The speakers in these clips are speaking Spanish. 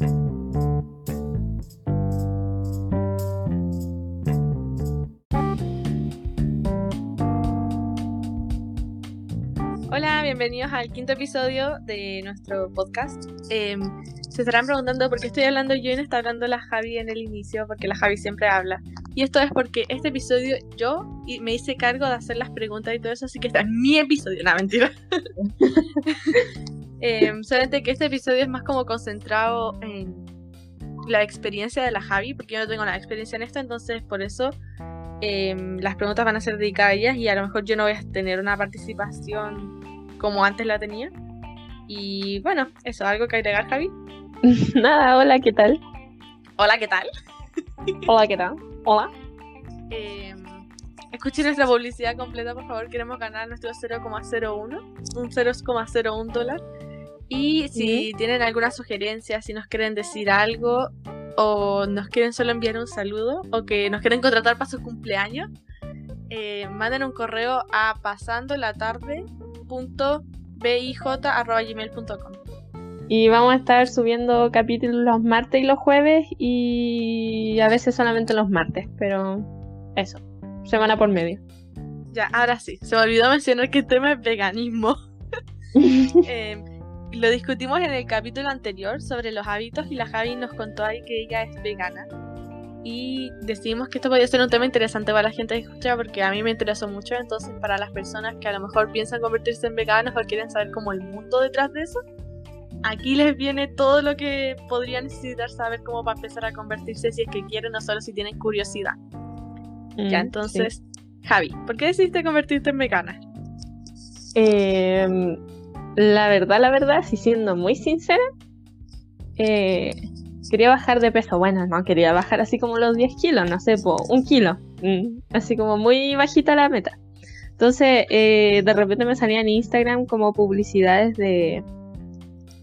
Hola, bienvenidos al quinto episodio de nuestro podcast. Em, se estarán preguntando por qué estoy hablando yo y no está hablando la Javi en el inicio, porque la Javi siempre habla. Y esto es porque este episodio yo me hice cargo de hacer las preguntas y todo eso, así que este es mi episodio. No, mentira. Em, solamente que este episodio es más como concentrado en la experiencia de la Javi, porque yo no tengo nada de experiencia en esto, entonces por eso em, las preguntas van a ser dedicadas a ellas y a lo mejor yo no voy a tener una participación como antes la tenía. Y bueno, eso, ¿algo que agregar, Javi? Nada, hola, ¿qué tal? Hola, ¿qué tal? Hola, ¿qué tal? Hola. Eh, escuchen nuestra publicidad completa, por favor. Queremos ganar nuestro 0,01, un 0,01 dólar. Y si tienen alguna sugerencia, si nos quieren decir algo, o nos quieren solo enviar un saludo, o que nos quieren contratar para su cumpleaños, eh, manden un correo a pasandolatarde.bij.gmail.com. Y vamos a estar subiendo capítulos los martes y los jueves y a veces solamente los martes, pero eso, semana por medio. Ya, ahora sí, se me olvidó mencionar que el tema es veganismo. eh, lo discutimos en el capítulo anterior sobre los hábitos y la Javi nos contó ahí que ella es vegana. Y decidimos que esto podía ser un tema interesante para la gente que escucha porque a mí me interesó mucho. Entonces, para las personas que a lo mejor piensan convertirse en veganos o quieren saber como el mundo detrás de eso, aquí les viene todo lo que podrían necesitar saber como para empezar a convertirse si es que quieren o solo si tienen curiosidad. ya, entonces, Javi, ¿por qué decidiste convertirte en vegana? Em, la verdad, la verdad, si siendo muy sincera, eh, quería bajar de peso. Bueno, no, quería bajar así como los 10 kilos, no sé, un kilo. Mm, así como muy bajita la meta. Entonces, eh, de repente me salían en Instagram como publicidades de,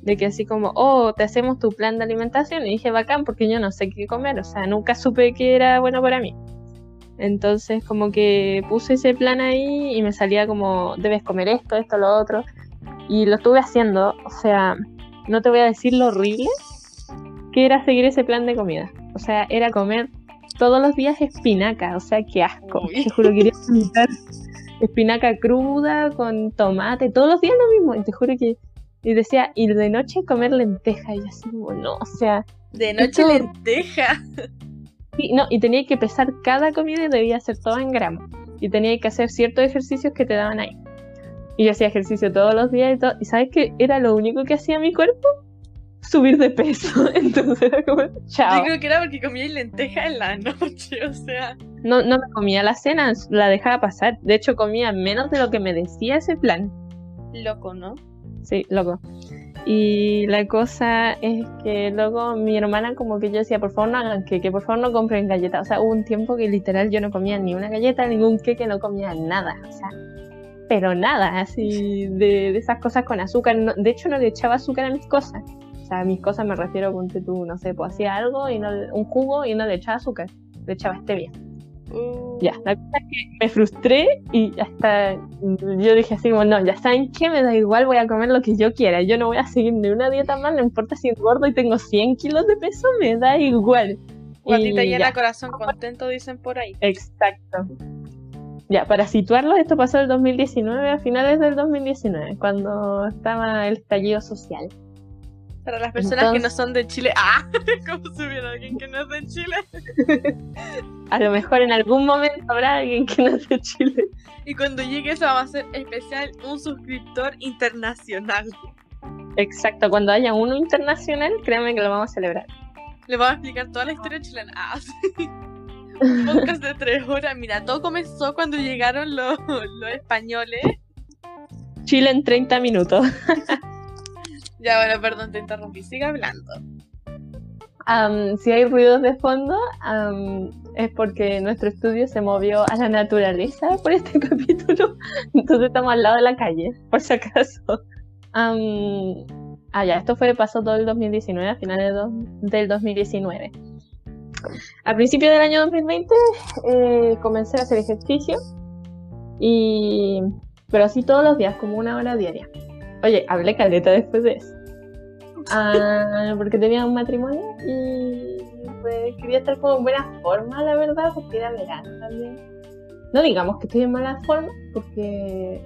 de que así como, oh, te hacemos tu plan de alimentación. Y dije, bacán, porque yo no sé qué comer, o sea, nunca supe que era bueno para mí. Entonces, como que puse ese plan ahí y me salía como, debes comer esto, esto, lo otro. Y lo estuve haciendo, o sea, no te voy a decir lo horrible que era seguir ese plan de comida. O sea, era comer todos los días espinaca, o sea, qué asco. Te juro, quería comer espinaca cruda con tomate, todos los días lo mismo. Y te juro que y decía, y de noche comer lenteja. Y así como, no, o sea. De noche lenteja. Sí, no, y tenía que pesar cada comida y debía hacer todo en gramos. Y tenía que hacer ciertos ejercicios que te daban ahí. Y yo hacía ejercicio todos los días y todo. ¿Y sabes qué era lo único que hacía mi cuerpo? Subir de peso. Entonces era como, chao. Yo creo que era porque comía lenteja en la noche, o sea. No, no me comía la cena, la dejaba pasar. De hecho, comía menos de lo que me decía ese plan. Loco, ¿no? Sí, loco. Y la cosa es que luego mi hermana como que yo decía, por favor no hagan queque, por favor no compren galletas. O sea, hubo un tiempo que literal yo no comía ni una galleta, ningún queque, no comía nada. O sea, pero nada, así de, de esas cosas con azúcar. de hecho no le echaba azúcar a mis cosas. O sea, a mis cosas me refiero, ponte tú, no sé, pues hacía algo, y no, un jugo y no le echaba azúcar, le echaba stevia. Uh. Ya, la cosa es que me frustré y hasta yo dije así como, no, ya saben que me da igual, voy a comer lo que yo quiera, yo no voy a seguir ni una dieta más, no importa si engordo y tengo 100 kilos de peso, me da igual. Guatita llena, corazón contento, dicen por ahí. Exacto. Ya, para situarlo, esto pasó el 2019, a finales del 2019, cuando estaba el estallido social. Para las personas que no son de Chile. ¡Ah! ¿Cómo subiera alguien que no es de Chile? a lo mejor en algún momento habrá alguien que no es de Chile. Y cuando llegue eso va a ser especial un suscriptor internacional. Exacto, cuando haya uno internacional, créanme que lo vamos a celebrar. Le vamos a explicar toda la historia chilena. Ah, sí. Un podcast de tres horas. Mira, todo comenzó cuando llegaron los, los españoles. Chile en 30 minutos. Ya, bueno, perdón, te interrumpí. Sigue hablando. si hay ruidos de fondo, es porque nuestro estudio se movió a la naturaleza por este capítulo. Entonces estamos al lado de la calle, por si acaso. ah, ya, esto fue, pasó todo el 2019, a finales del 2019. A principios del año 2020 eh, comencé a hacer ejercicio, y, pero así todos los días, como una hora diaria. Oye, hablé caleta después de eso. ah, porque tenía un matrimonio y pues quería estar como en buena forma, la verdad, porque era verano también. No digamos que estoy en mala forma, porque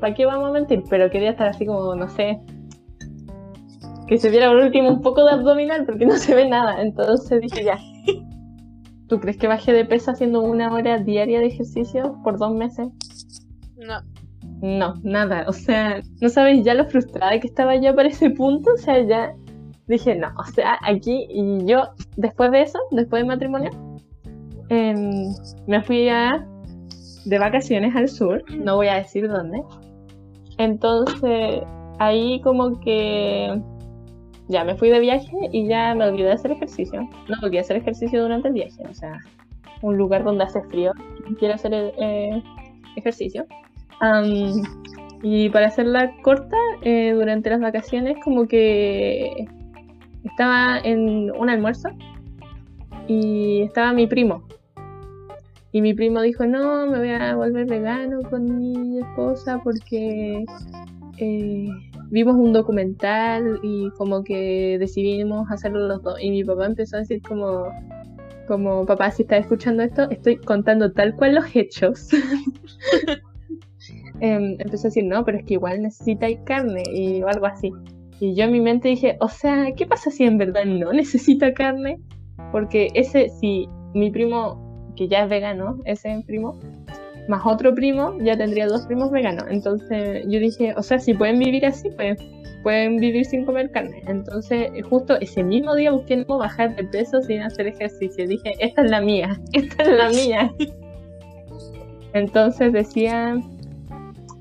¿para qué vamos a mentir? Pero quería estar así como, no sé, que se viera por último un poco de abdominal, porque no se ve nada. Entonces dije, ya. ¿Tú crees que bajé de peso haciendo una hora diaria de ejercicio por dos meses? No. No, nada. O sea, no sabéis ya lo frustrada que estaba yo para ese punto. O sea, ya dije, no. O sea, aquí y yo, después de eso, después del matrimonio, em, me fui a, de vacaciones al sur. No voy a decir dónde. Entonces, ahí como que ya me fui de viaje y ya me olvidé de hacer ejercicio. No volví a hacer ejercicio durante el viaje. O sea, un lugar donde hace frío, quiero hacer eh, ejercicio y para hacerla corta, eh, durante las vacaciones como que estaba en un almuerzo y estaba mi primo. Y mi primo dijo, no, me voy a volver vegano con mi esposa porque eh, vimos un documental y como que decidimos hacerlo los dos. Y mi papá empezó a decir como, como papá, si estás escuchando esto, estoy contando tal cual los hechos. eh, empezó a decir, no, pero es que igual necesita carne y algo así. Y yo en mi mente dije, o sea, ¿qué pasa si en verdad no necesita carne? Porque ese, si mi primo, que ya es vegano, ese primo, más otro primo, ya tendría dos primos veganos. Entonces yo dije, o sea, si pueden vivir así, pues pueden vivir sin comer carne. Entonces, justo ese mismo día busqué cómo bajar de peso sin hacer ejercicio. Dije, esta es la mía, esta es la mía. Entonces decía,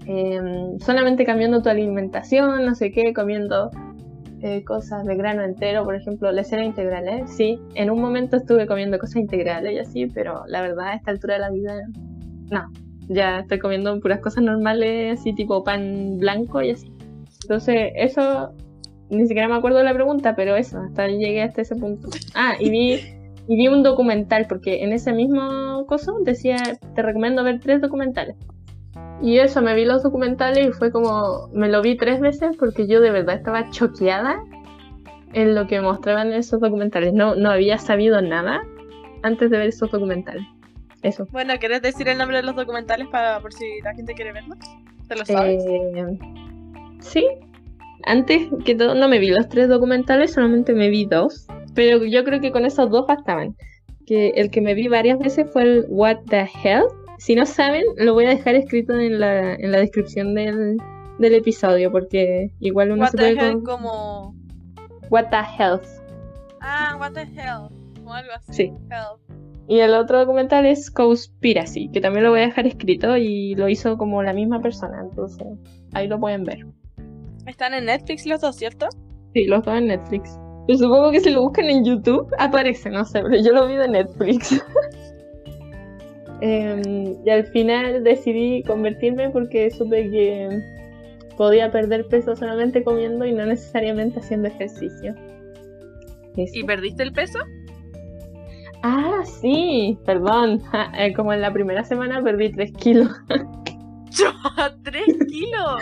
Em, solamente cambiando tu alimentación, no sé qué, comiendo eh, cosas de grano entero, por ejemplo, lecera integral, ¿eh? Sí, en un momento estuve comiendo cosas integrales y así, pero la verdad a esta altura de la vida, no, ya estoy comiendo puras cosas normales, así tipo pan blanco y así. Entonces, eso, ni siquiera me acuerdo de la pregunta, pero eso, hasta llegué hasta ese punto. Ah, y vi, y vi un documental, porque en ese mismo coso decía, te recomiendo ver tres documentales. Y eso, me vi los documentales y fue como, me lo vi tres veces porque yo de verdad estaba choqueada en lo que mostraban esos documentales. No, no había sabido nada antes de ver esos documentales. Eso. Bueno, ¿quieres decir el nombre de los documentales para por si la gente quiere verlos? ¿Te lo sabes? Eh, sí. Antes que todo no me vi los tres documentales, solamente me vi dos. Pero yo creo que con esos dos bastaban. Que el que me vi varias veces fue el What the Hell, si no saben, lo voy a dejar escrito en la, en la descripción del, del episodio, porque igual uno what se puede... hell como... What the health. Ah, what the hell. O algo así. Sí. Y el otro documental es Conspiracy, que también lo voy a dejar escrito y lo hizo como la misma persona, entonces ahí lo pueden ver. Están en Netflix los dos, ¿cierto? Sí, los dos en Netflix. Yo supongo que si lo buscan en YouTube aparece, no sé, pero yo lo vi de Netflix. Em, y al final decidí convertirme porque supe que podía perder peso solamente comiendo y no necesariamente haciendo ejercicio. ¿Y perdiste el peso? Ah, sí, perdón. Eh, como en la primera semana perdí 3 kilos. ¿3 kilos?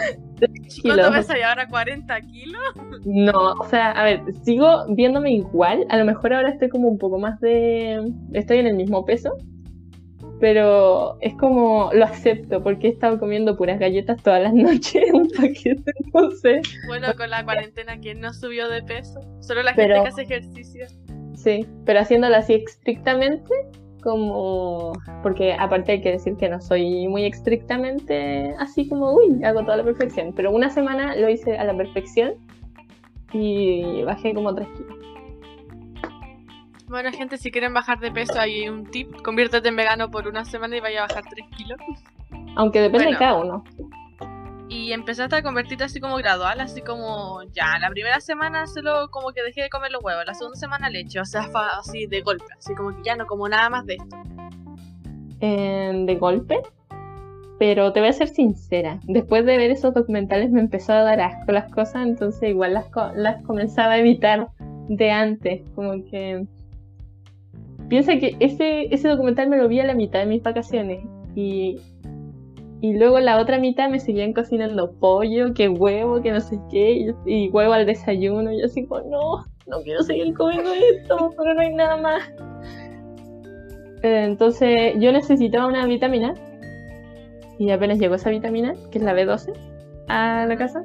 ¿Cuánto pesas y ahora 40 kilos? No, o sea, a ver, sigo viéndome igual. A lo mejor ahora estoy como un poco más de. Estoy en el mismo peso, pero es como lo acepto porque he estado comiendo puras galletas todas las noches, un paquete, no sé. Bueno, con la cuarentena, ¿quién no subió de peso? Solo la gente que hace ejercicio. Sí, pero haciéndolo así estrictamente, como. Porque aparte hay que decir que no soy muy estrictamente así como, uy, hago toda la perfección. Pero una semana lo hice a la perfección y bajé como 3 kilos. Bueno, gente, si quieren bajar de peso, hay un tip. Conviértete en vegano por una semana y vaya a bajar 3 kilos. Aunque depende de cada uno. Y empezaste a convertirte así como gradual, así como ya, la primera semana solo como que dejé de comer los huevos, la segunda semana leche, o sea, así de golpe, así como que ya no como nada más de esto. de golpe, pero te voy a ser sincera, después de ver esos documentales me empezó a dar asco las cosas, entonces igual las, las comenzaba a evitar de antes, como que Piensa que ese, ese documental me lo vi a la mitad de mis vacaciones y Y luego la otra mitad me seguían cocinando pollo, que huevo, que no sé qué, y, huevo al desayuno. Y así como, no, no quiero seguir comiendo esto, pero no hay nada más. Entonces yo necesitaba una vitamina y apenas llegó esa vitamina, que es la B12, a la casa,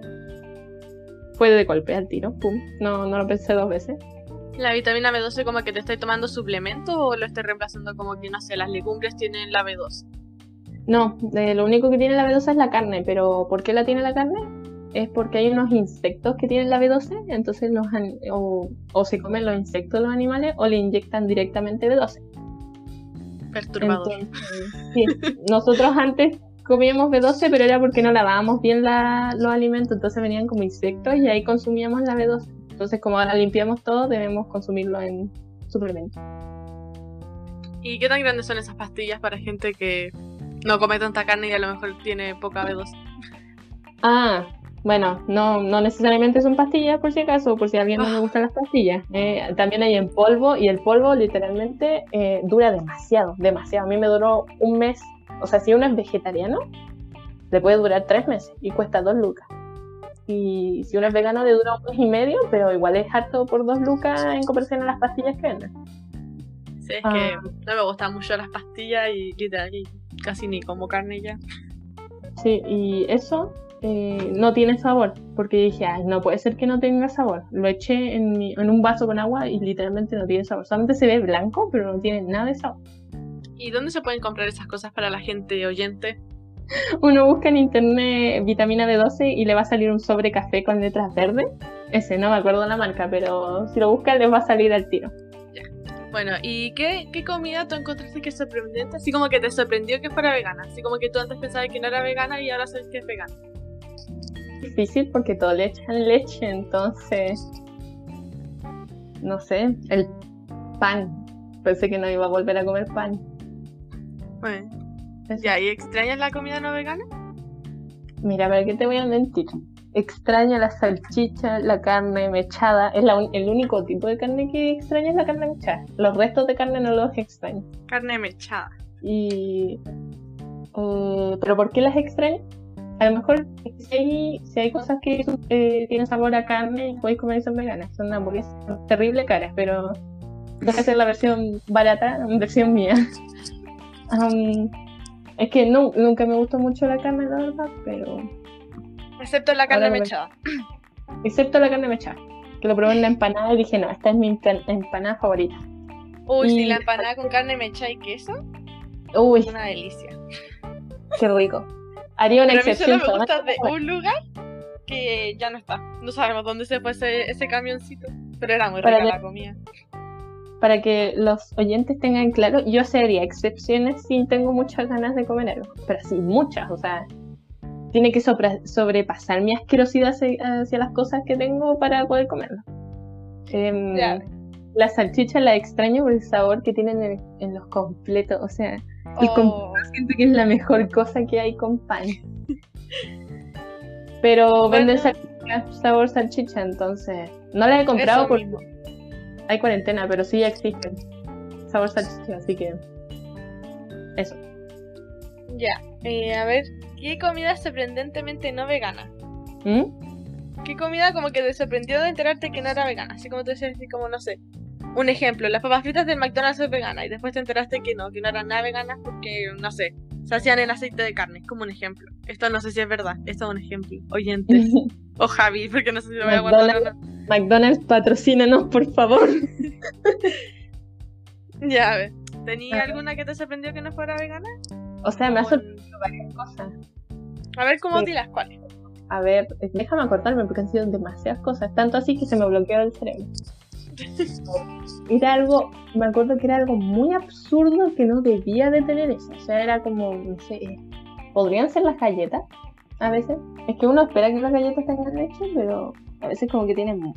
fue de golpe al tiro, pum, no, no lo pensé dos veces. ¿La vitamina B12 como que te estoy tomando suplemento o lo estoy reemplazando como que, no sé, las legumbres tienen la B12? No, lo único que tiene la B12 es la carne, pero ¿por qué la tiene la carne? Es porque hay unos insectos que tienen la B12, entonces los o, se comen los insectos los animales o le inyectan directamente B12. Perturbador. sí, nosotros antes comíamos B12, pero era porque no lavábamos bien los alimentos, entonces venían como insectos y ahí consumíamos la B12. Entonces, como ahora limpiamos todo, debemos consumirlo en suplemento. ¿Y qué tan grandes son esas pastillas para gente que no come tanta carne y a lo mejor tiene poca B12. Ah, bueno, no, no necesariamente son pastillas por si acaso, por si a alguien no le ah. gustan las pastillas. Eh, también hay en polvo y el polvo literalmente eh, dura demasiado, demasiado. A mí me duró un mes. O sea, si uno es vegetariano, le puede durar tres meses y cuesta dos lucas. Y si uno es vegano, le dura un mes y medio, pero igual es harto por dos lucas en comparación a las pastillas que venden. Sí, es que ah. no me gustan mucho las pastillas y literal casi ni como carne ya. Sí, y eso eh, no tiene sabor, porque dije, ay, no puede ser que no tenga sabor. Lo eché en, en un vaso con agua y literalmente no tiene sabor. Solamente se ve blanco, pero no tiene nada de sabor. ¿Y dónde se pueden comprar esas cosas para la gente oyente? Uno busca en internet vitamina B12 y le va a salir un sobre café con letras verdes. Ese no me acuerdo la marca, pero si lo buscan les va a salir al tiro. Bueno, ¿y qué, qué comida tú encontraste que es sorprendente? Así como que te sorprendió que fuera vegana. Así como que tú antes pensabas que no era vegana y ahora sabes que es vegana. Difícil porque todo le echan leche, entonces. No sé, el pan. Pensé que no iba a volver a comer pan. Bueno. ¿Ya? ¿Y extrañas la comida no vegana? Mira, a ver, ¿qué te voy a mentir? Extraña la salchicha, la carne mechada. Es el único tipo de carne que extraña es la carne mechada. Los restos de carne no los extraño. Carne mechada. Y. Eh, ¿Pero por qué las extraño? A lo mejor si hay, si hay cosas que eh, tienen sabor a carne y podéis comer son veganas. Son hamburguesas terrible caras, pero deja ser la versión barata, versión mía. es que no, nunca me gustó mucho la carne, la verdad, pero Excepto la carne mechada. Excepto la carne mechada. Que lo probé en la empanada y dije, no, esta es mi empanada favorita. Uy, si la empanada con carne mechada y queso. Uy. Es una delicia. Qué rico. Haría una excepción. A mí me gusta de un lugar que ya no está. No sabemos dónde se fue ese, camioncito. Pero era muy rica la comida. Para que los oyentes tengan claro, yo haría excepciones si tengo muchas ganas de comer algo. Pero sí, muchas. O sea, tiene que sobrepasar mi asquerosidad hacia, las cosas que tengo para poder comerlo. Em, la salchicha la extraño por el sabor que tienen en, los completos. O sea, el oh. siento que es la mejor cosa que hay con pan. Pero venden salchicha, sabor salchicha, entonces. No la he comprado porque hay cuarentena, pero sí ya existen. Sabor salchicha, así que. Eso. Ya, eh, a ver, ¿Qué comida sorprendentemente no vegana? ¿Mm? ¿Qué comida como que te sorprendió de enterarte que no era vegana? Así como te decías, así como no sé. Un ejemplo, las papas fritas del McDonald's son veganas y después te enteraste que no, que no eran nada veganas porque, no sé, se hacían en aceite de carne, como un ejemplo. Esto no sé si es verdad, esto es un ejemplo. Oyentes. o Javi, porque no sé si lo voy a guardar o no. McDonald's, patrocínanos, por favor. ya, a ver. ¿Tenía alguna que te sorprendió que no fuera vegana? O sea, me ha sorprendido varias cosas. A ver cómo sí. las cuáles. A ver, déjame acordarme porque han sido demasiadas cosas, tanto así que se me bloqueó el cerebro. era algo, me acuerdo que era algo muy absurdo que no debía de tener eso. O sea, era como, no sé, podrían ser las galletas a veces. Es que uno espera que las galletas tengan leche, pero a veces como que tienen...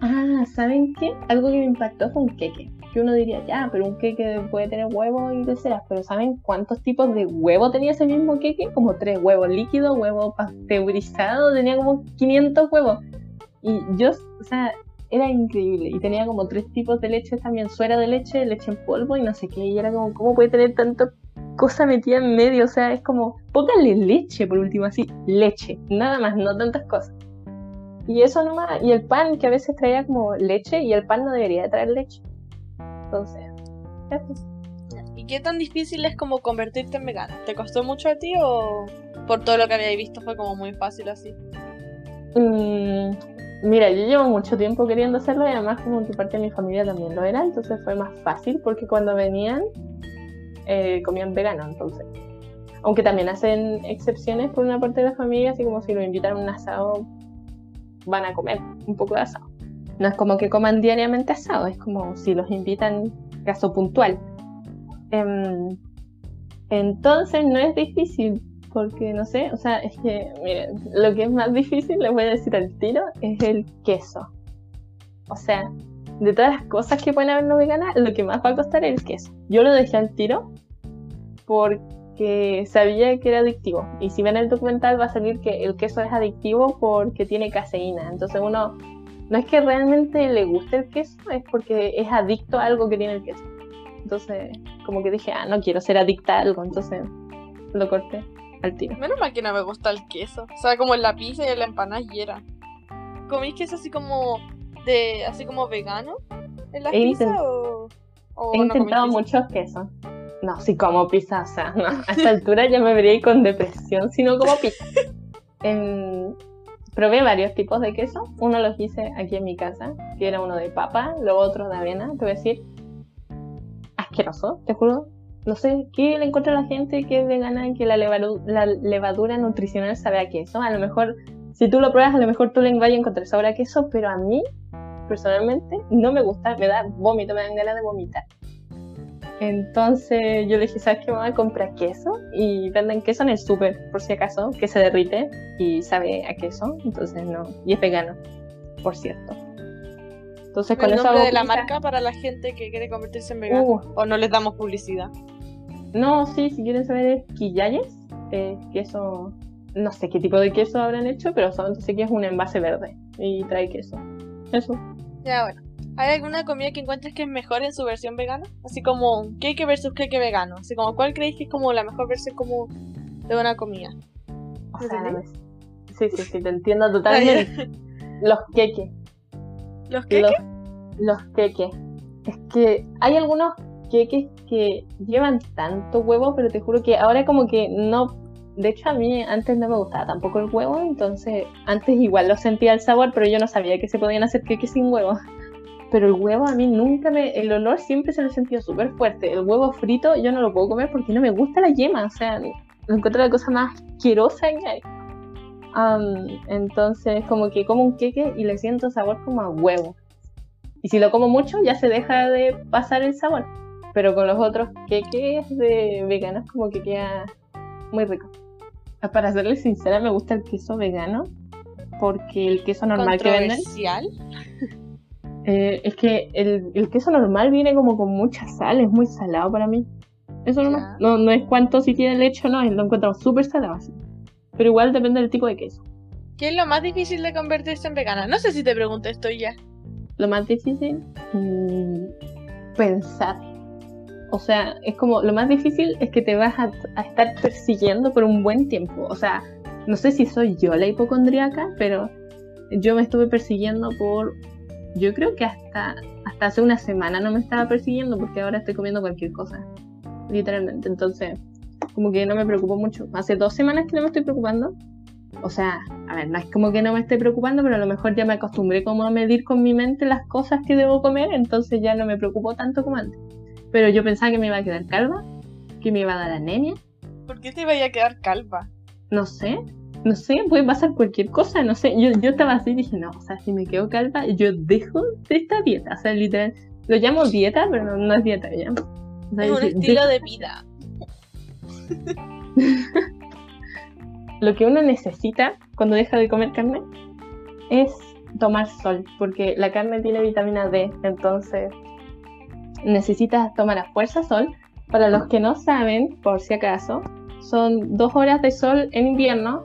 Ah, ¿saben qué? Algo que me impactó fue un queque que uno diría, ya, pero un queque puede tener huevo y de ceras, pero ¿saben cuántos tipos de huevo tenía ese mismo queque? Como tres huevos líquidos, huevo pasteurizado, tenía como 500 huevos. Y yo, o sea, era increíble. Y tenía como tres tipos de leche también, suera de leche, leche en polvo y no sé qué. Y era como, ¿cómo puede tener tanto cosa metida en medio, o sea, es como, póngale leche por último, así, leche, nada más, no tantas cosas. Y eso nomás, y el pan que a veces traía como leche y el pan no debería traer leche. Entonces. ¿Y qué tan difícil es como convertirte en vegana? ¿Te costó mucho a ti o por todo lo que había visto fue como muy fácil así? Mm, mira, yo llevo mucho tiempo queriendo hacerlo y además como que parte de mi familia también lo era, entonces fue más fácil porque cuando venían eh, comían vegano, entonces. Aunque también hacen excepciones por una parte de la familia, así como si lo invitan a un asado, van a comer un poco de asado. No es como que coman diariamente asado, es como si los invitan caso puntual. Em, entonces no es difícil, porque no sé, o sea, es que, miren, lo que es más difícil, les voy a decir al tiro, es el queso. O sea, de todas las cosas que pueden haber no veganas, lo que más va a costar es el queso. Yo lo dejé al tiro porque sabía que era adictivo. Y si ven el documental va a salir que el queso es adictivo porque tiene caseína. Entonces uno no es que realmente le guste el queso, es porque es adicto a algo que tiene el queso. Entonces, como que dije, ah, no quiero ser adicta a algo, entonces lo corté al tiro. Menos mal que no me gusta el queso. O sea, como en la pizza y en la empanada y era. ¿Comís queso así como de así como vegano en la pizza o, He intentado muchos quesos. No, si como pizza, o sea, no, a esta altura ya me vería con depresión si no como pizza. probé varios tipos de queso. Uno los hice aquí en mi casa, que era uno de papa, luego otro de avena. Te voy a decir, asqueroso, te juro. No sé qué le encuentra a la gente que es vegana y que la, la levadura nutricional sabe a queso. A lo mejor, si tú lo pruebas, a lo mejor tú le vayas a encontrar sabor a queso, pero a mí, personalmente, no me gusta. Me da vómito, me dan ganas de vomitar. Entonces yo le dije, ¿sabes qué? Voy a comprar queso y venden queso en el súper, por si acaso, que se derrite y sabe a queso. Entonces no, y es vegano, por cierto. Entonces, con ¿El nombre de la marca para la gente que quiere convertirse en vegano? Uh. ¿O no les damos publicidad? No, sí, si quieren saber es Quillayes, eh, queso, no sé qué tipo de queso habrán hecho, pero solamente sé que es un envase verde y trae queso. Eso. Ya, bueno. ¿Hay alguna comida que encuentres que es mejor en su versión vegana? Así como cake versus cake vegano. Así como, ¿cuál creéis que es como la mejor versión como de una comida? O sea, sí, sí, sí, te entiendo totalmente. Los queques. ¿Los queques? Los, queques. Es que hay algunos queques que llevan tanto huevo, pero te juro que ahora como que no... De hecho, a mí antes no me gustaba tampoco el huevo, entonces antes igual lo sentía el sabor, pero yo no sabía que se podían hacer queques sin huevo. Pero el huevo a mí nunca me... El olor siempre se lo he sentido súper fuerte. El huevo frito yo no lo puedo comer porque no me gusta la yema, o sea, lo encuentro la cosa más asquerosa que hay entonces, como que como un queque y le siento sabor como a huevo. Y si lo como mucho, ya se deja de pasar el sabor. Pero con los otros queques de veganos, como que queda muy rico. Ah, para serles sincera, me gusta el queso vegano. Porque el queso normal que venden. Eh, es que el, queso normal viene como con mucha sal, es muy salado para mí. Eso no, no, es cuánto si tiene leche o no, lo encuentro súper salado así. Pero igual depende del tipo de queso. ¿Qué es lo más difícil de convertirse en vegana? No sé si te pregunté esto ya. Lo más difícil, mm, pensar. O sea, es como lo más difícil es que te vas a, estar persiguiendo por un buen tiempo. O sea, no sé si soy yo la hipocondríaca, pero yo me estuve persiguiendo por. Yo creo que hasta, hasta hace una semana no me estaba persiguiendo porque ahora estoy comiendo cualquier cosa. Literalmente. Entonces, como que no me preocupo mucho. Hace dos semanas que no me estoy preocupando. O sea, a ver, no es como que no me esté preocupando, pero a lo mejor ya me acostumbré como a medir con mi mente las cosas que debo comer, entonces ya no me preocupo tanto como antes. Pero yo pensaba que me iba a quedar calva, que me iba a dar anemia. ¿Por qué te iba a quedar calva? No sé, no sé, puede pasar cualquier cosa, no sé. Yo, yo estaba así y dije, no, o sea, si me quedo calva, yo dejo de esta dieta. O sea, literal, lo llamo dieta, pero no, es dieta ya. es un estilo de vida. Lo que uno necesita cuando deja de comer carne es tomar sol, porque la carne tiene vitamina D, entonces necesitas tomar a fuerza sol. Para los que no saben, por si acaso, son dos horas de sol en invierno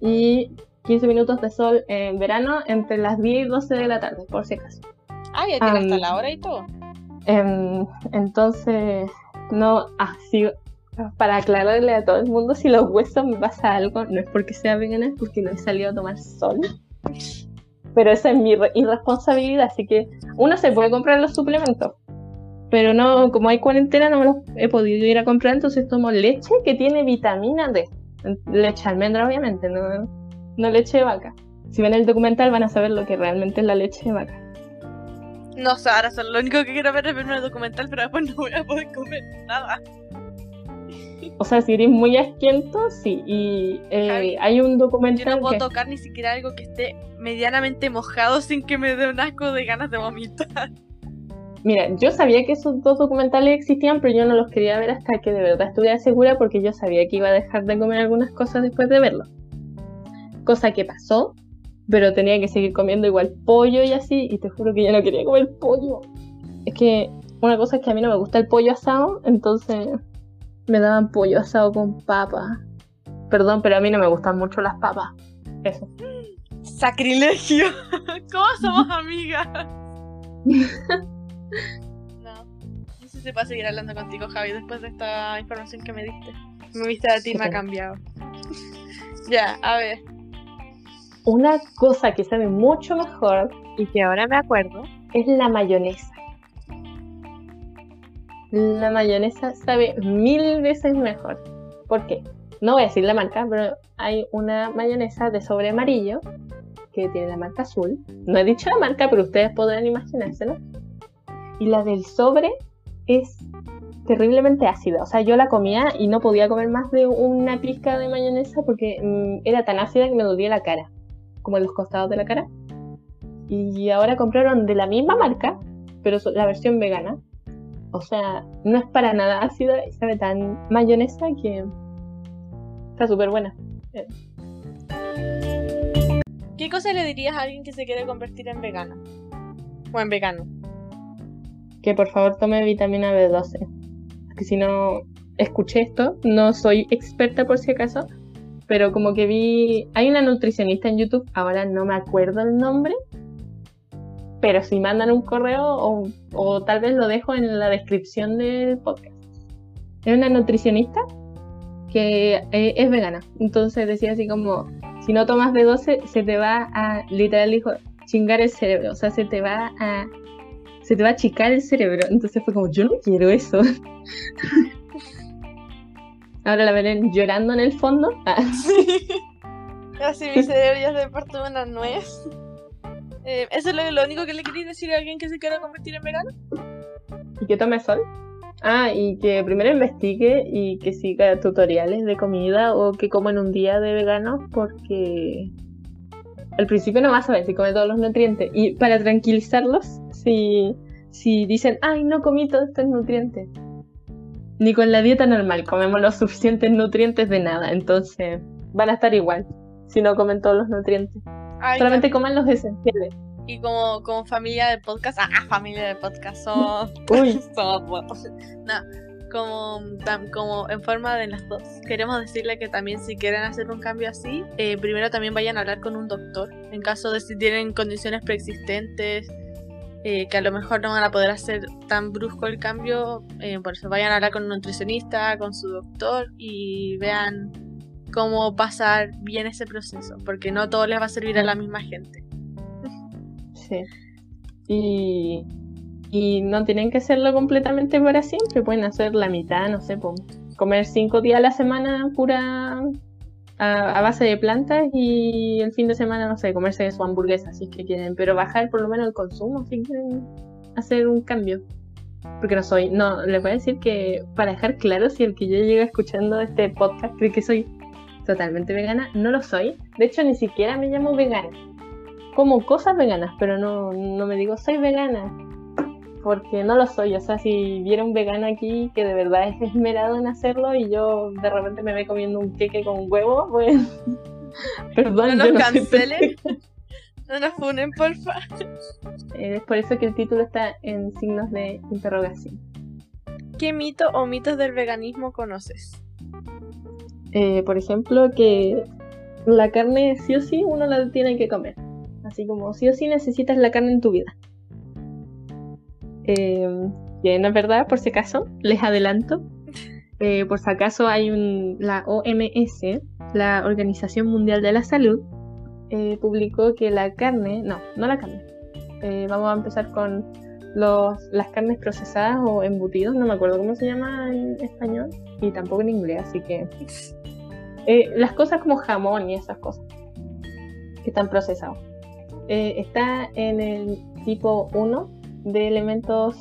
y 15 minutos de sol en verano entre las 10 y 12 de la tarde, por si acaso. Ah, ya tiene hasta la hora y todo. Em, entonces, no, ah, sí, para aclararle a todo el mundo si los huesos me pasa algo, no es porque sea vegana, es porque no he salido a tomar sol. Pero esa es mi irresponsabilidad, así que uno se puede comprar los suplementos. Pero no, como hay cuarentena, no me los he podido ir a comprar, entonces tomo leche que tiene vitamina D. Leche almendra, obviamente, no, no leche de vaca. Si ven el documental van a saber lo que realmente es la leche de vaca. No, Sara, lo único que quiero ver es ver el documental, pero después no voy a poder comer nada. O sea, si eres muy asquiento, sí. Y eh, hay un documental. Yo no puedo tocar ni siquiera algo que esté medianamente mojado sin que me dé un asco de ganas de vomitar. Mira, yo sabía que esos dos documentales existían, pero yo no los quería ver hasta que de verdad estuviera segura porque yo sabía que iba a dejar de comer algunas cosas después de verlo. Cosa que pasó, pero tenía que seguir comiendo igual pollo y así, y te juro que yo no quería comer pollo. Es que una cosa es que a mí no me gusta el pollo asado, entonces me daban pollo asado con papa. Perdón, pero a mí no me gustan mucho las papas. Eso. Sacrilegio. ¿Cómo somos amigas? no. No sé si puedo seguir hablando contigo, Javi, después de esta información que me diste. Me viste a ti me ha cambiado. ya, a ver. Una cosa que sabe mucho mejor y que ahora me acuerdo es la mayonesa. La mayonesa sabe mil veces mejor. ¿Por qué? No voy a decir la marca, pero hay una mayonesa de sobre amarillo que tiene la marca azul. No he dicho la marca, pero ustedes podrán imaginárselo. Y la del sobre es terriblemente ácida. O sea, yo la comía y no podía comer más de una pizca de mayonesa porque mm, era tan ácida que me dolía la cara, como en los costados de la cara. Y ahora compraron de la misma marca, pero la versión vegana. O sea, no es para nada ácida y sabe tan mayonesa que está súper buena. ¿Qué cosa le dirías a alguien que se quiere convertir en vegana? O en vegano. Que por favor tome vitamina B12. Que si no escuché esto, no soy experta por si acaso, pero como que vi, hay una nutricionista en YouTube, ahora no me acuerdo el nombre, pero si mandan un correo o, o tal vez lo dejo en la descripción del podcast. Es una nutricionista que eh, es vegana, entonces decía así como, si no tomas B12, se te va a, literal dijo, chingar el cerebro. O sea, se te va a. Se te va a achicar el cerebro. Entonces fue como, yo no quiero eso. Ahora la verán llorando en el fondo. Ah. Así mi cerebro ya parte de una nuez. Eh, ¿Eso es lo, lo, único que le quería decir a alguien que se quiera convertir en vegano? ¿Y que tome sol? Ah, y que primero investigue y que siga tutoriales de comida o que coma en un día de vegano porque al principio no vas a ver si come todos los nutrientes. Y para tranquilizarlos, si, si dicen, ay, no comí todos estos nutrientes. Ni con la dieta normal comemos los suficientes nutrientes de nada, entonces van a estar igual si no comen todos los nutrientes. Solamente coman los esenciales. Y como, como familia de podcast, ah, familia de podcast, somos. Uy. somos. No, como, como en forma de las dos. Queremos decirle que también si quieren hacer un cambio así, eh, primero también vayan a hablar con un doctor. En caso de si tienen condiciones preexistentes, eh, que a lo mejor no van a poder hacer tan brusco el cambio, eh, por eso vayan a hablar con un nutricionista, con su doctor y vean cómo pasar bien ese proceso, porque no todo les va a servir a la misma gente. Y, y no tienen que hacerlo completamente para siempre, pueden hacer la mitad, no sé, comer cinco días a la semana pura a, base de plantas y el fin de semana, no sé, comerse su hamburguesa si es que quieren, pero bajar por lo menos el consumo si quieren hacer un cambio. Porque no soy, no, les voy a decir que para dejar claro si el que yo llego escuchando este podcast cree que soy totalmente vegana, no lo soy. De hecho, ni siquiera me llamo vegana como cosas veganas, pero no, no me digo soy vegana, porque no lo soy. O sea, si viera un vegano aquí que de verdad es esmerado en hacerlo y yo de repente me ve comiendo un queque con huevo, pues. Perdón, no nos cancelen. No nos funen, porfa. Eh, es por eso que el título está en signos de interrogación. ¿Qué mito o mitos del veganismo conoces? Eh, por ejemplo, que la carne sí o sí uno la tiene que comer. Así como sí o sí necesitas la carne en tu vida. Eh, no es verdad, por si acaso, les adelanto Eh, por si acaso hay un, la OMS, la Organización Mundial de la Salud, eh, publicó que la carne, no, no la carne, eh, vamos a empezar con los, las carnes procesadas o embutidos, no me acuerdo cómo se llama en español y tampoco en inglés, así que las cosas como jamón y esas cosas que están procesados. está en el tipo 1 de elementos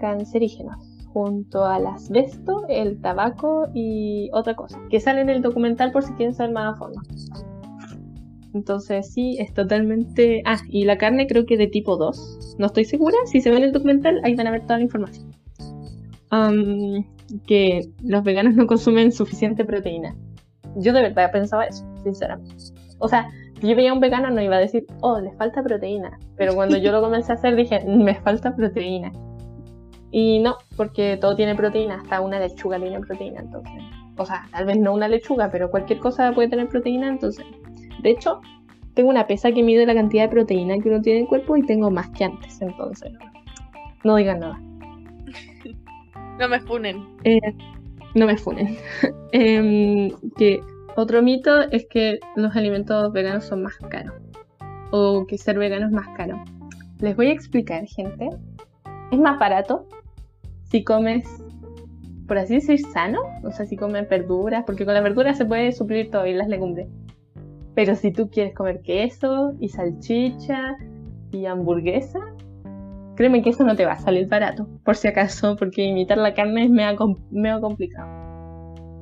cancerígenos junto al asbesto, el tabaco y otra cosa, que sale en el documental por si quieren saber más a fondo. Entonces sí, es totalmente... Ah, y la carne creo que de tipo 2. No estoy segura, si se ve en el documental ahí van a ver toda la información. que los veganos no consumen suficiente proteína. Yo de verdad pensaba eso, sinceramente. O sea, si yo veía a un vegano no iba a decir, oh, le falta proteína. Pero cuando yo lo comencé a hacer dije, me falta proteína. Y no, porque todo tiene proteína, hasta una lechuga tiene proteína, entonces. O sea, tal vez no una lechuga, pero cualquier cosa puede tener proteína, entonces. De hecho, tengo una pesa que mide la cantidad de proteína que uno tiene en el cuerpo y tengo más que antes, entonces. No digan nada. No me funen. Eh, no me funen. Em, que otro mito es que los alimentos veganos son más caros. O que ser vegano es más caro. Les voy a explicar, gente. Es más barato si comes, por así decir, sano, o sea, si comes verduras, porque con las verduras se puede suplir todo y las legumbres. Pero si tú quieres comer queso y salchicha y hamburguesa, créeme que eso no te va a salir barato, por si acaso, porque imitar la carne es medio, complicado.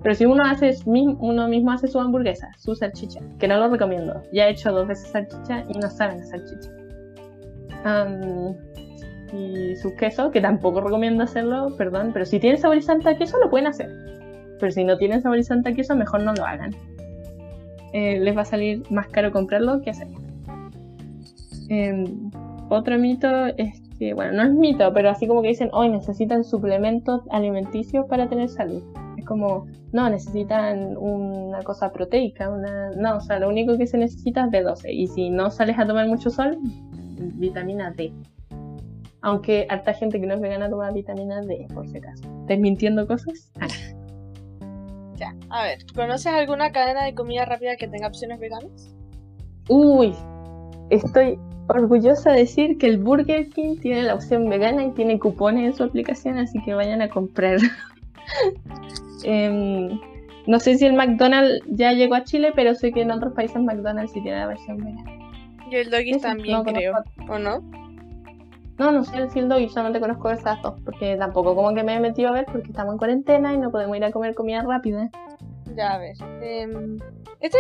Pero si uno hace uno mismo hace su hamburguesa, su salchicha, que no lo recomiendo. Ya he hecho dos veces salchicha y no saben a salchicha y su queso, que tampoco recomiendo hacerlo, perdón, pero si tienen saborizante a queso lo pueden hacer. Pero si no tienen saborizante a queso, mejor no lo hagan. Eh, les va a salir más caro comprarlo que hacerlo. Em, otro mito es que, bueno, no es mito, pero así como que dicen, hoy necesitan suplementos alimenticios para tener salud. Como, no, necesitan una cosa proteica, una... No, o sea, lo único que se necesita es B12. Y si no sales a tomar mucho sol, vitamina D. Aunque harta gente que no es vegana toma vitamina D, por si acaso. ¿Estás mintiendo cosas? Ah. Ya, a ver, ¿conoces alguna cadena de comida rápida que tenga opciones veganas? Uy, estoy orgullosa de decir que el Burger King tiene la opción vegana y tiene cupones en su aplicación, así que vayan a comprar. Em, no sé si el McDonald's ya llegó a Chile, pero sé que en otros países McDonald's sí tiene la versión vegana. Y el Doggy también, creo, ¿o no? No, no sé el sildo y solamente conozco esas dos, porque tampoco como que me he metido a ver porque estamos en cuarentena y no podemos ir a comer comida rápida. Ya, a ver. Eh, esta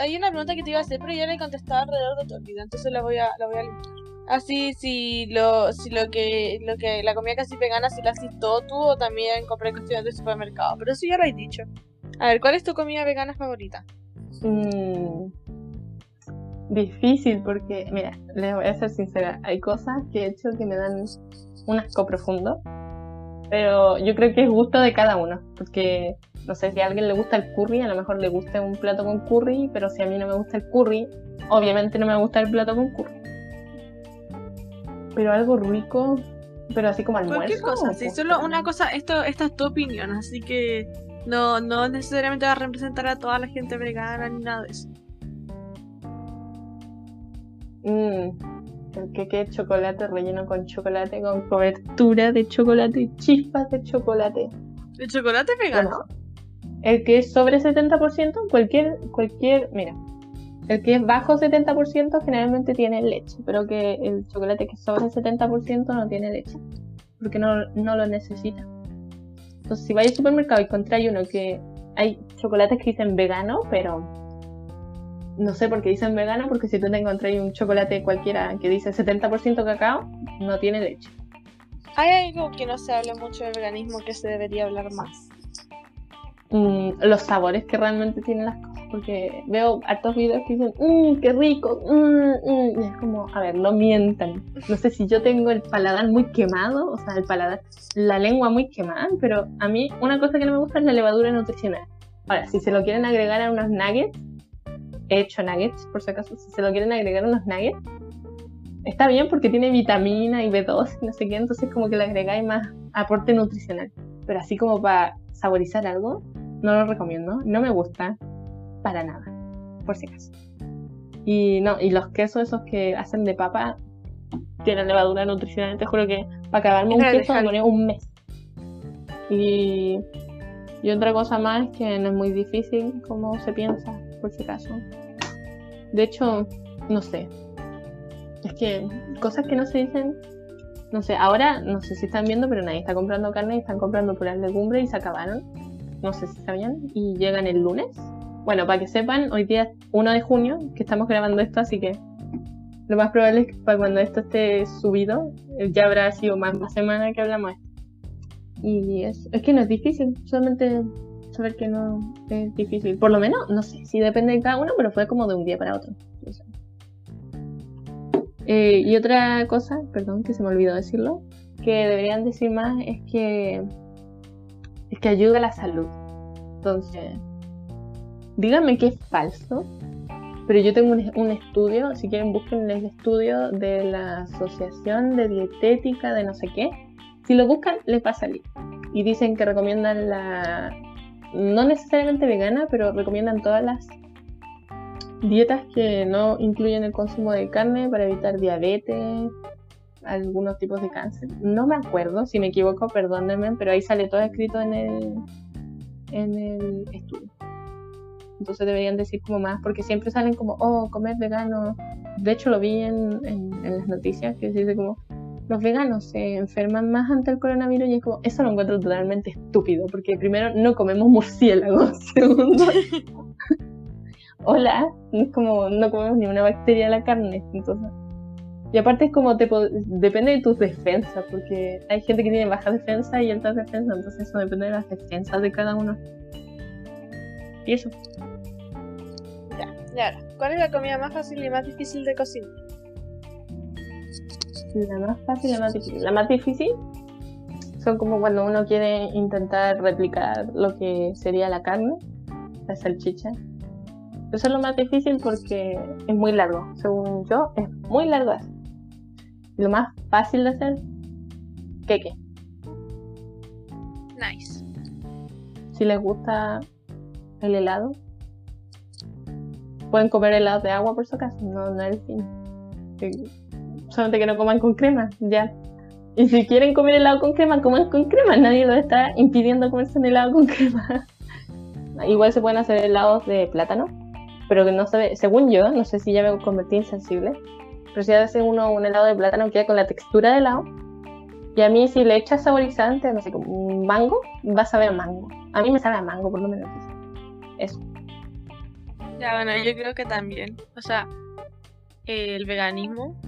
hay una pregunta que te iba a hacer, pero ya le he contestado alrededor de tu vida, entonces la voy a, la voy a limpiar. Así, si lo, si lo que, lo que, la comida casi vegana, si la haces todo tú o también compré cuestiones de supermercado, pero eso ya lo he dicho. A ver, ¿cuál es tu comida vegana favorita? Mmm difícil porque, mira, les voy a ser sincera, hay cosas que he hecho que me dan un asco profundo, pero yo creo que es gusto de cada uno, porque no sé si a alguien le gusta el curry, a lo mejor le gusta un plato con curry, pero si a mí no me gusta el curry, obviamente no me gusta el plato con curry. Pero algo rico, pero así como almuerzo. Cualquier cosa, si solo una cosa, esto, esta es tu opinión, así que no, no necesariamente va a representar a toda la gente vegana ni nada de eso. Mmm, el queque de chocolate relleno con chocolate, con cobertura de chocolate y chispas de chocolate. ¿El chocolate vegano? el que es sobre 70%, cualquier, cualquier, mira, el que es bajo 70% generalmente tiene leche, pero que el chocolate que es sobre 70% no tiene leche, porque no, no lo necesita. Entonces, si vais al supermercado y encontráis uno que hay chocolates que dicen vegano, pero no sé por qué dicen vegano, porque si tú te encontrás un chocolate cualquiera que dice 70% cacao, no tiene leche. Hay algo que no se habla mucho del veganismo que se debería hablar más. Mm, los sabores que realmente tienen las porque veo hartos videos que dicen, mmm, qué rico, mm, mm", y es como, a ver, no mientan. No sé si yo tengo el paladar muy quemado, o sea, el paladar, la lengua muy quemada, pero a mí una cosa que no me gusta es la levadura nutricional. Ahora, si se lo quieren agregar a unos nuggets, he hecho nuggets, por si acaso, si se lo quieren agregar unos nuggets, está bien porque tiene vitamina y B2 y no sé qué, entonces como que le agregáis más aporte nutricional. Pero así como para saborizar algo, no lo recomiendo. No me gusta para nada, por si acaso. Y no, y los quesos esos que hacen de papa tienen levadura nutricional. Te juro que para acabarme un queso me pone un mes. Y, y otra cosa más que no es muy difícil como se piensa, por si acaso. De hecho, no sé. Es que cosas que no se dicen no sé, ahora no sé si están viendo, pero nadie está comprando carne y están comprando puras legumbres y se acabaron. No sé si sabían. Y llegan el lunes. Bueno, para que sepan, hoy día es 1 de junio que estamos grabando esto, así que lo más probable es que para cuando esto esté subido, eh, ya habrá sido más de una semana que hablamos esto. Y es, es que no es difícil, solamente saber que no es difícil. Por lo menos, no sé si depende de cada uno, pero fue como de un día para otro. Eh, y otra cosa, perdón, que se me olvidó decirlo, que deberían decir más es que es que ayuda a la salud. Entonces, díganme que es falso, pero yo tengo un, estudio, si quieren busquen el estudio de la Asociación de Dietética de no sé qué. Si lo buscan, les va a salir. Y dicen que recomiendan la, no necesariamente vegana, pero recomiendan todas las dietas que no incluyen el consumo de carne para evitar diabetes, algunos tipos de cáncer. No me acuerdo, si me equivoco, perdónenme, pero ahí sale todo escrito en el, en el estudio. Entonces deberían decir como más, porque siempre salen como, oh, comer vegano. De hecho lo vi en, en, las noticias que dice como, los veganos se enferman más ante el coronavirus y es como, eso lo encuentro totalmente estúpido, porque primero no comemos murciélagos, segundo, hola, es como no comemos ni una bacteria de la carne, entonces. Y aparte es como te depende de tus defensas, porque hay gente que tiene baja defensa y alta defensa, entonces eso depende de las defensas de cada uno. Y eso. Ya. ¿Cuál es la comida más fácil y más difícil de cocinar? La más fácil y la más difícil. La más difícil son como cuando uno quiere intentar replicar lo que sería la carne, la salchicha, eso es lo más difícil porque es muy largo. Según yo, es muy largo Y lo más fácil de hacer, queque. Nice. Si les gusta el helado, pueden comer helado de agua por su casa. No, no es el fin. Solamente que no coman con crema, ya. Y si quieren comer helado con crema, coman con crema. Nadie lo está impidiendo comerse un helado con crema. Igual se pueden hacer helados de plátano pero que no sabe, según yo, no sé si ya me convertí insensible, pero si hace uno un helado de plátano queda con la textura de helado, y a mí si le echas saborizante, no sé, como mango, va a saber a mango. A mí me sabe a mango, por lo menos. Eso. Ya, bueno, yo creo que también, o sea, el veganismo,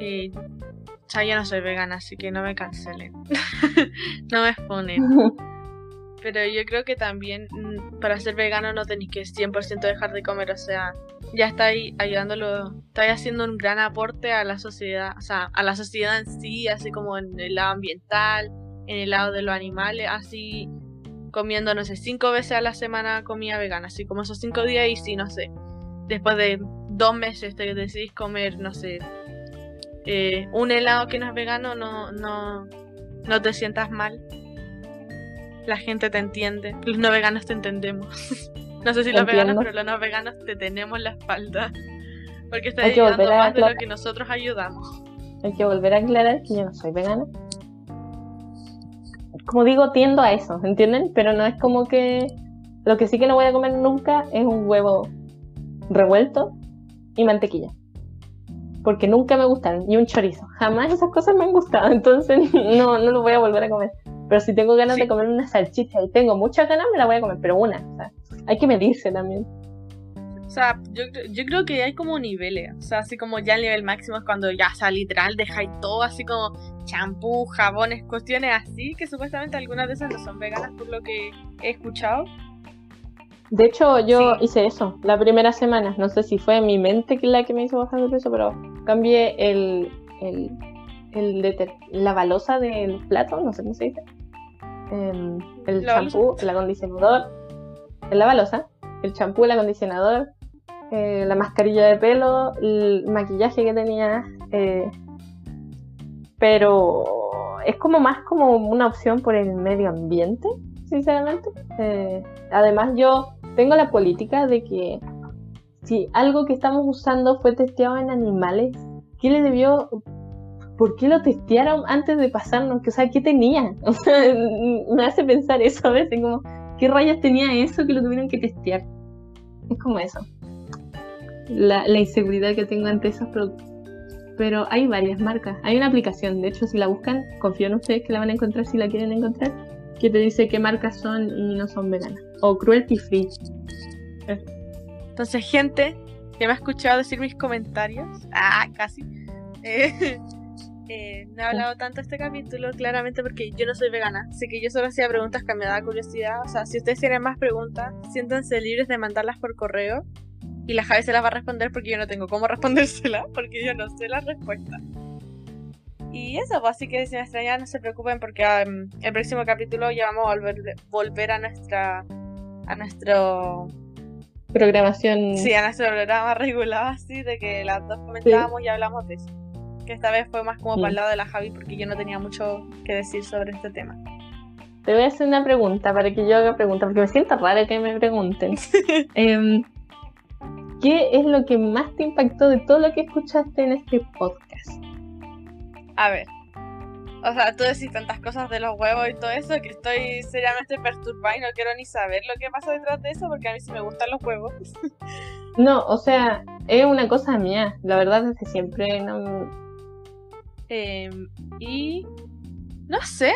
eh, o sea, yo no soy vegana, así que no me cancelen, no me exponen. Pero yo creo que también mm, para ser vegano no tenéis que 100% dejar de comer, o sea, ya estáis ayudándolo, estáis haciendo un gran aporte a la sociedad, o sea, a la sociedad en sí, así como en el lado ambiental, en el lado de los animales, así comiendo, no sé, cinco veces a la semana comida vegana, así como esos cinco días y si, no sé, después de dos meses te decidís comer, no sé, eh, un helado que no es vegano, no, no, no te sientas mal la gente te entiende. Los no veganos te entendemos. no sé si los veganos, pero los no veganos te tenemos la espalda. Porque estás ayudando más de lo que nosotros ayudamos. Hay que volver a aclarar que yo no soy vegana. Como digo, tiendo a eso, ¿entienden? Pero no es como que. Lo que sí que no voy a comer nunca es un huevo revuelto y mantequilla. Porque nunca me gustan. Y un chorizo. Jamás esas cosas me han gustado. Entonces no, no lo voy a volver a comer. Pero si tengo ganas de comer una salchicha y tengo muchas ganas, me la voy a comer, pero una. O sea, hay que medirse también. O sea, yo, yo creo que hay como niveles. O sea, así como ya el nivel máximo es cuando ya, o sea, literal dejáis todo así como champú, jabones, cuestiones así, que supuestamente algunas de esas no son veganas por lo que he escuchado. De hecho, yo hice eso la primera semana. No sé si fue mi mente la que me hizo bajar de peso, pero cambié el, el, el la balosa del plato, no sé cómo se dice, Em, el champú, el acondicionador, la balosa, el champú, el acondicionador, eh, la mascarilla de pelo, el maquillaje que tenía. Eh, pero es como más como una opción por el medio ambiente, sinceramente. Eh, además, yo tengo la política de que si algo que estamos usando fue testeado en animales, ¿qué le debió ¿por qué lo testearon antes de pasarnos? O sea, ¿qué tenía? Me hace pensar eso a veces, como, ¿qué rayas tenía eso que lo tuvieron que testear? Es como eso. La, inseguridad que tengo ante esos productos. Pero hay varias marcas. Hay una aplicación, de hecho, si la buscan, confío en ustedes que la van a encontrar si la quieren encontrar, que te dice qué marcas son y no son veganas. O cruelty free. Entonces, gente que me ha escuchado decir mis comentarios, ah, casi, eh, eh, no he hablado tanto este capítulo, claramente porque yo no soy vegana. Así que yo solo hacía preguntas que me da curiosidad. O sea, si ustedes tienen más preguntas, siéntanse libres de mandarlas por correo. Y la Javi se las va a responder porque yo no tengo cómo respondérsela, porque yo no sé la respuesta. Y eso, pues, así que si me extrañan, no se preocupen porque um, el próximo capítulo ya vamos a volver, volver a nuestra. a nuestro. programación. Sí, a nuestro programa regulado, así, de que las dos comentábamos y hablamos de eso que esta vez fue más como para el lado de la Javi porque yo no tenía mucho que decir sobre este tema. Te voy a hacer una pregunta para que yo haga preguntas, porque me siento rara que me pregunten. Em, ¿Qué es lo que más te impactó de todo lo que escuchaste en este podcast? A ver. O sea, tú decís tantas cosas de los huevos y todo eso que estoy seriamente perturbada y no quiero ni saber lo que pasa detrás de eso porque a mí sí me gustan los huevos. no, o sea, es una cosa mía. La verdad es que siempre no, Em, y no sé.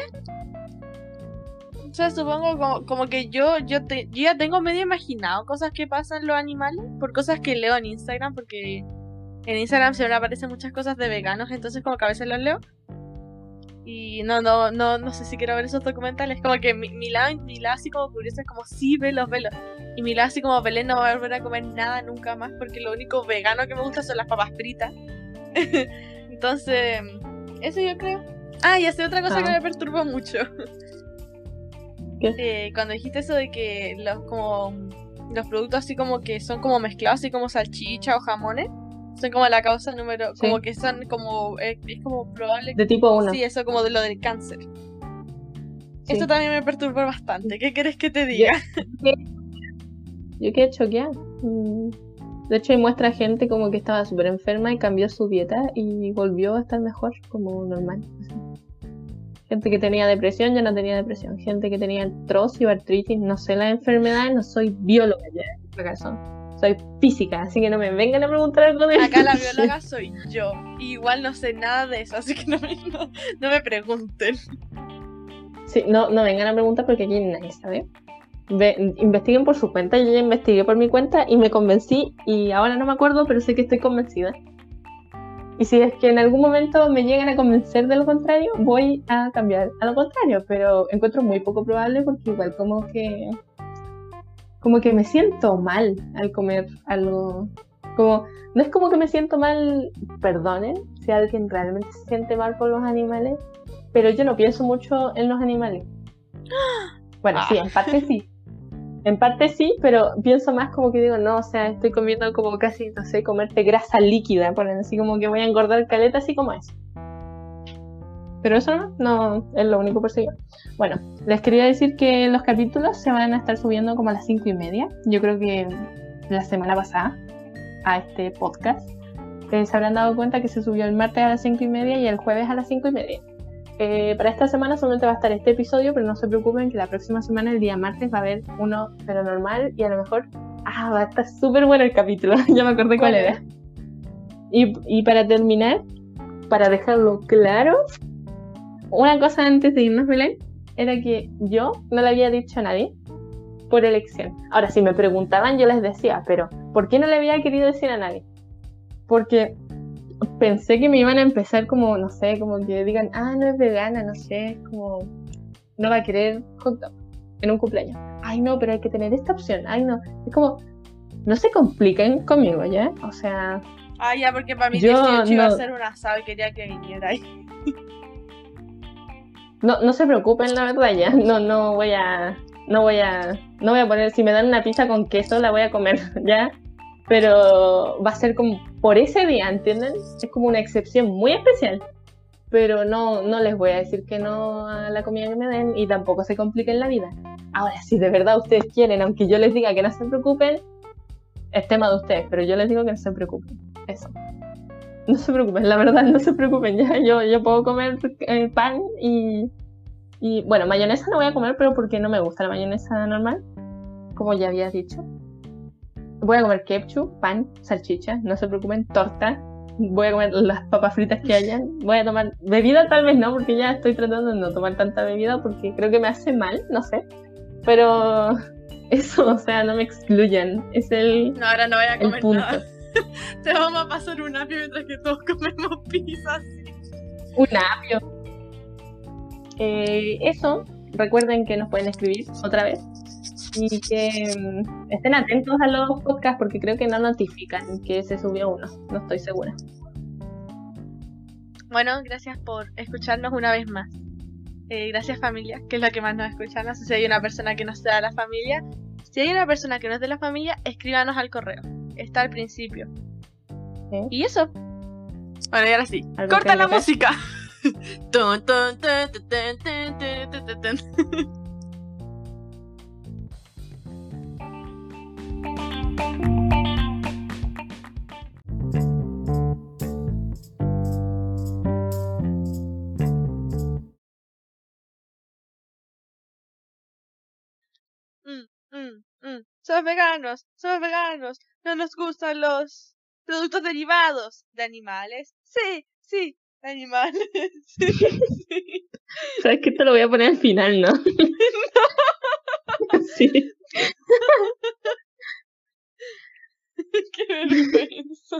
O sea, supongo como, que yo, yo, ya tengo medio imaginado cosas que pasan los animales por cosas que leo en Instagram, porque en Instagram siempre aparecen muchas cosas de veganos, entonces como que a veces los leo. Y no, no, no, no sé si quiero ver esos documentales. Como que mi, lado, mi lado así como curioso es como sí, velos, velos. Y mi lado así como Belén no va a volver a comer nada nunca más porque lo único vegano que me gusta son las papas fritas. Entonces, eso yo creo. Ah, y hace otra cosa que ah. me perturbó mucho. Eh, cuando dijiste eso de que los como los productos así como que son como mezclados así como salchicha o jamones son como la causa número como que son como es como probable de tipo 1 sí eso como de lo del cáncer. Esto también me perturbó bastante. Qué quieres que te diga yo quedé choqueada. Mm. De hecho, hay muestra gente como que estaba súper enferma y cambió su dieta y volvió a estar mejor, como normal. Gente que tenía depresión ya no tenía depresión. Gente que tenía artrosis o artritis, no sé la enfermedad, no soy bióloga ya, acaso. Soy física, así que no me vengan a preguntar algo de Acá la bióloga soy yo. igual no sé nada de eso, así que no me, no, me pregunten. Sí, no, no vengan a preguntar porque aquí nadie sabe investiguen por su cuenta. Yo ya investigué por mi cuenta y me convencí y ahora no me acuerdo, pero sé que estoy convencida. Y si es que en algún momento me llegan a convencer de lo contrario, voy a cambiar a lo contrario, pero encuentro muy poco probable porque igual como que como que me siento mal al comer algo como no es como que me siento mal, perdonen si alguien realmente se siente mal por los animales, pero yo no pienso mucho en los animales. Bueno, sí, en parte sí. En parte sí, pero pienso más como que digo, no, o sea, estoy comiendo como casi, no sé, comerte grasa líquida, ponen así como que voy a engordar caleta, así como es. Pero eso no, no es lo único por seguir. Bueno, les quería decir que los capítulos se van a estar subiendo como a las cinco y media. Yo creo que la semana pasada a este podcast. Eh, se habrán dado cuenta que se subió el martes a las cinco y media y el jueves a las cinco y media. Eh, para esta semana solamente va a estar este episodio, pero no se preocupen que la próxima semana, el día martes, va a haber uno pero normal y a lo mejor, ah, va a estar súper bueno el capítulo, ya me acordé cuál era. Y, y para terminar, para dejarlo claro, una cosa antes de irnos, Belén, era que yo no le había dicho a nadie por elección. Ahora, si me preguntaban, yo les decía, pero ¿por qué no le había querido decir a nadie? Porque pensé que me iban a empezar como, no sé, como que digan, ah, no es vegana, no sé, como no va a querer hot dog en un cumpleaños. Ay, no, pero hay que tener esta opción. Ay, no. Es como, no se compliquen conmigo, ¿ya? O sea. Ah, ya, porque para mí yo no, iba a ser una asado y quería que viniera ahí. No, no se preocupen, la verdad, ya. No, no voy a. No voy a. No voy a poner. Si me dan una pizza con queso, la voy a comer, ¿ya? Pero va a ser como por ese día, ¿entienden? Es como una excepción muy especial. pero no, no les voy a decir que no a la comida que me den y tampoco se compliquen la vida. Ahora, si de verdad ustedes quieren, aunque yo les diga que no se preocupen, es tema de ustedes, pero yo les digo que no se preocupen. Eso. No se preocupen, la verdad, no se preocupen. Ya, yo, yo puedo comer eh, pan y, y, bueno, mayonesa no voy a comer, pero porque no me gusta la mayonesa normal, como ya había dicho. Voy a comer ketchup, pan, salchicha, no se preocupen, torta, voy a comer las papas fritas que hayan, voy a tomar bebida tal vez no, porque ya estoy tratando de no tomar tanta bebida porque creo que me hace mal, no sé, pero eso, o sea, no me excluyan, es el, No, ahora no voy a comer punto. nada. Te vamos a pasar un apio mientras que todos comemos pizza. Un apio. Eh, eso, recuerden que nos pueden escribir otra vez y que mm, estén atentos a los podcasts porque creo que no notifican que se subió uno, no estoy segura. Bueno, gracias por escucharnos una vez más. Eh, gracias familia, que es la que más nos escucha. No sé si hay una persona que no sea de la familia. Si hay una persona que no es de la familia, escríbanos al correo. Está al principio. Sí. Y eso. Bueno, y ahora sí. ¿Algo ¡Corta la música! Somos veganos, somos veganos, no nos gustan los productos derivados de animales. Sí, sí, de animales. Sí, sí. ¿Sabes que Te lo voy a poner al final, ¿no? no. Sí. Qué vergüenza.